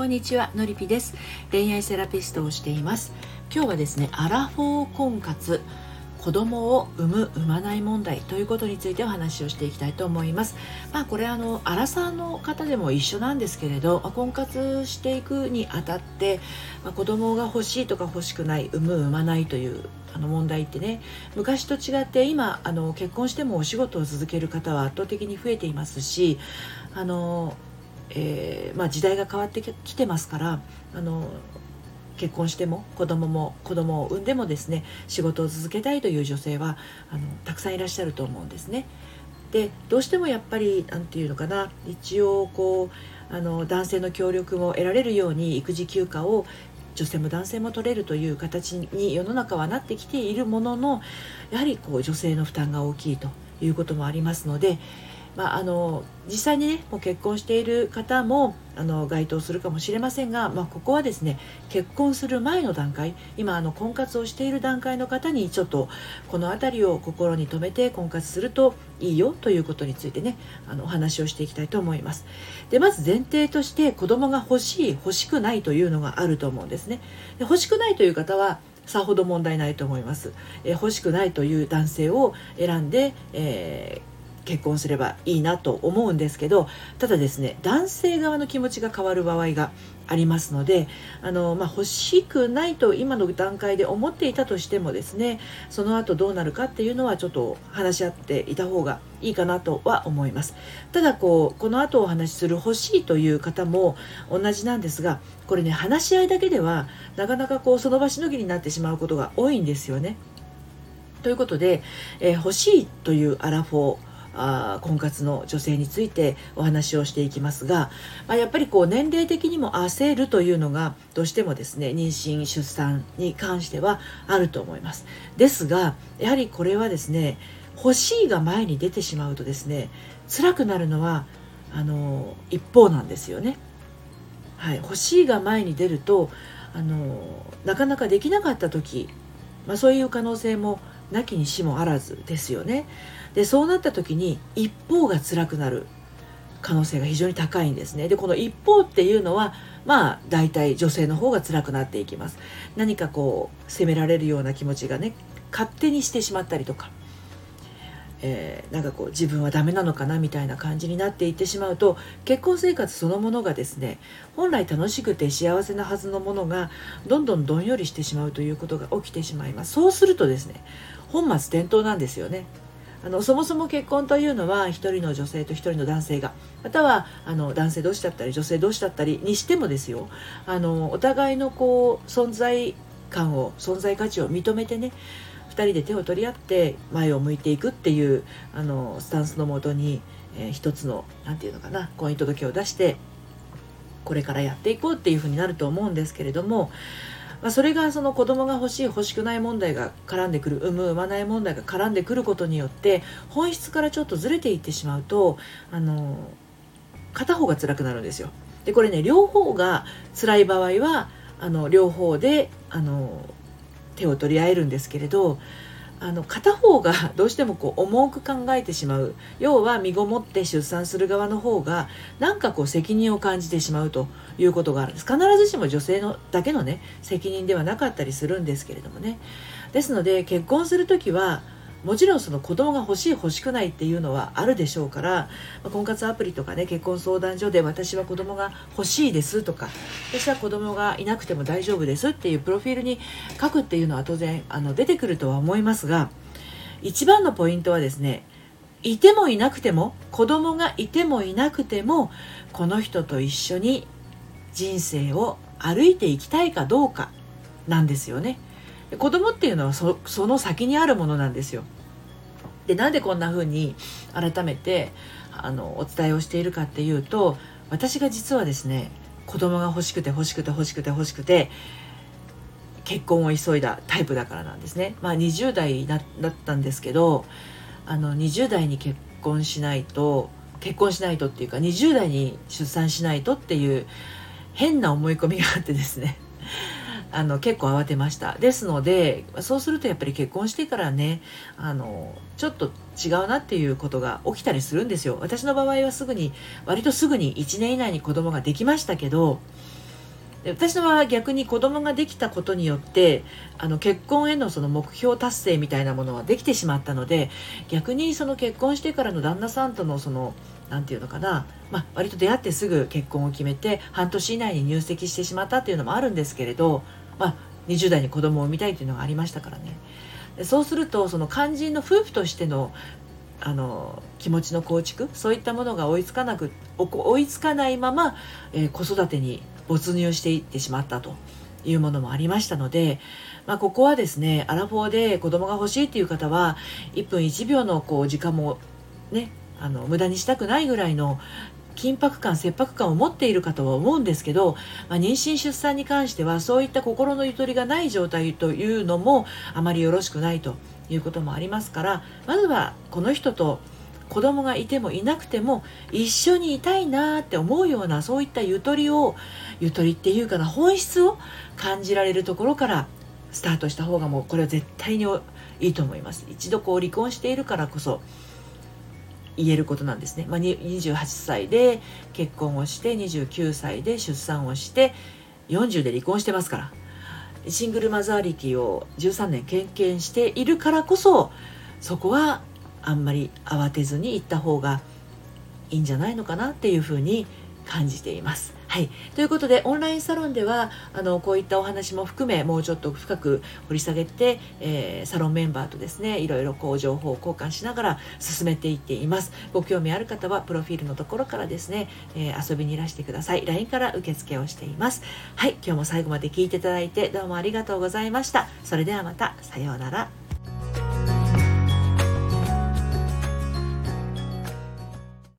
こんにちはのりぴです。恋愛セラピストをしています。今日はですねアラフォー婚活子供を産む産まない問題ということについてお話をしていきたいと思います。まあこれあのアラサーの方でも一緒なんですけれど婚活していくにあたって、まあ、子供が欲しいとか欲しくない産む産まないというあの問題ってね昔と違って今あの結婚してもお仕事を続ける方は圧倒的に増えていますしあのえー、まあ、時代が変わってきてますからあの結婚しても子供も子供を産んでもですね仕事を続けたいという女性はあのたくさんいらっしゃると思うんですね。でどうしてもやっぱり何て言うのかな一応こうあの男性の協力も得られるように育児休暇を女性も男性も取れるという形に世の中はなってきているもののやはりこう女性の負担が大きいということもありますのでまあ、あの実際にねもう結婚している方もあの該当するかもしれませんが、まあ、ここはですね結婚する前の段階今あの婚活をしている段階の方にちょっとこの辺りを心に留めて婚活するといいよということについてねあのお話をしていきたいと思います。でまず前提として子供が欲しい欲しくないというのがあると思うんですね。で欲しくないという方はさほど問題ないと思います、え欲しくないという男性を選んで、えー結婚すればいいなと思うんですけどただですね男性側の気持ちが変わる場合がありますのであの、まあ、欲しくないと今の段階で思っていたとしてもですねその後どうなるかっていうのはちょっと話し合っていた方がいいかなとは思います。ただこうこの後お話しする欲しいという方も同じなんですがこれね話し合いだけではなかなかこうその場しのぎになってしまうことが多いんですよね。ということで、えー、欲しいというアラフォーあ婚活の女性についてお話をしていきますが、まあ、やっぱりこう年齢的にも焦るというのがどうしてもですね妊娠出産に関してはあると思いますですがやはりこれはですね欲しいが前に出てしまうとですね辛くなるのはあの一方なんですよね。はい、欲しいが前に出るとあのなかなかできなかった時、まあ、そういう可能性もなきにしもあらずですよね。でそうなった時に一方が辛くなる可能性が非常に高いんですね。でこの一方っていうのはまあ大体女性の方が辛くなっていきます。何かこう責められるような気持ちがね勝手にしてしまったりとかえー、なんかこう自分はダメなのかなみたいな感じになっていってしまうと結婚生活そのものがですね本来楽しくて幸せなはずのものがどんどんどんよりしてしまうということが起きてしまいます。そうするとですね本末転倒なんですよね。あのそもそも結婚というのは1人の女性と1人の男性がまたはあの男性同士だったり女性同士だったりにしてもですよあのお互いのこう存在感を存在価値を認めてね2人で手を取り合って前を向いていくっていうあのスタンスのもとに、えー、一つの何て言うのかな婚姻届を出してこれからやっていこうっていうふうになると思うんですけれども、まあ、それがその子供が欲しい欲しくない問題が絡んでくる産む産まない問題が絡んでくることによって本質からちょっとずれていってしまうとあの片方が辛くなるんですよ。でこれね両方が辛い場合はあの両方であの手を取り合えるんですけれどあの片方が どうしてもこう重く考えてしまう。要は身ごもって出産する側の方がなんかこう責任を感じてしまうということがあるんです。必ずしも女性のだけのね責任ではなかったりするんですけれどもね。ですので結婚する時はもちろんその子供が欲しい欲しくないっていうのはあるでしょうから、ま婚活アプリとかね結婚相談所で私は子供が欲しいですとか私は子供がいなくても大丈夫ですっていうプロフィールに書くっていうのは当然あの出てくるとは思いますが一番のポイントはですねいてもいなくても子供がいてもいなくてもこの人と一緒に人生を歩いていきたいかどうかなんですよね。子供っていうのはその先にあるものなんですよ。でなんでこんな風に改めてあのお伝えをしているかっていうと私が実はですね子供が欲しくて欲しくて欲しくて欲しくて結婚を急いだタイプだからなんですね。まあ、20代だったんですけどあの20代に結婚しないと結婚しないとっていうか20代に出産しないとっていう変な思い込みがあってですねあの結構慌てました。ですのでそうするとやっぱり結婚してからねあのちょっと違うなっていうことが起きたりするんですよ。私の場合はすぐに割とすぐに1年以内に子供ができましたけど私の場合は逆に子供ができたことによってあの結婚へのその目標達成みたいなものはできてしまったので逆にその結婚してからの旦那さんとのその何て言うのかな、まあ、割と出会ってすぐ結婚を決めて半年以内に入籍してしまったっていうのもあるんですけれど、まあ、20代に子供を産みたいっていうのがありましたからね。そうするとその肝心の夫婦としてのあの気持ちの構築そういったものが追いつかなく追いつかないまま、えー、子育てに没入していってしまったと。いうものもありましたので、まあ、ここはですねアラフォーで子供が欲しいっていう方は1分1秒のこう時間もねあの無駄にしたくないぐらいの緊迫感切迫感を持っているかとは思うんですけど、まあ、妊娠出産に関してはそういった心のゆとりがない状態というのもあまりよろしくないということもありますからまずはこの人と子供がいてもいなくても一緒にいたいなって思うようなそういったゆとりをゆとりっていうかな本質を感じられるところからスタートした方がもうこれは絶対にいいと思います。一度こう離婚しているからこそ言えることなんですね、まあ、28歳で結婚をして29歳で出産をして40で離婚してますからシングルマザー歴を13年経験しているからこそそこはあんまり慌てずに行った方がいいんじゃないのかなっていうふうに感じています。はい、ということでオンラインサロンではあのこういったお話も含めもうちょっと深く掘り下げて、えー、サロンメンバーとですねいろいろこう情報を交換しながら進めていっています。ご興味ある方はプロフィールのところからですね、えー、遊びにいらしてください。LINE から受付をしています。はい。今日も最後まで聞いていただいてどうもありがとうございました。それではまた。さようなら。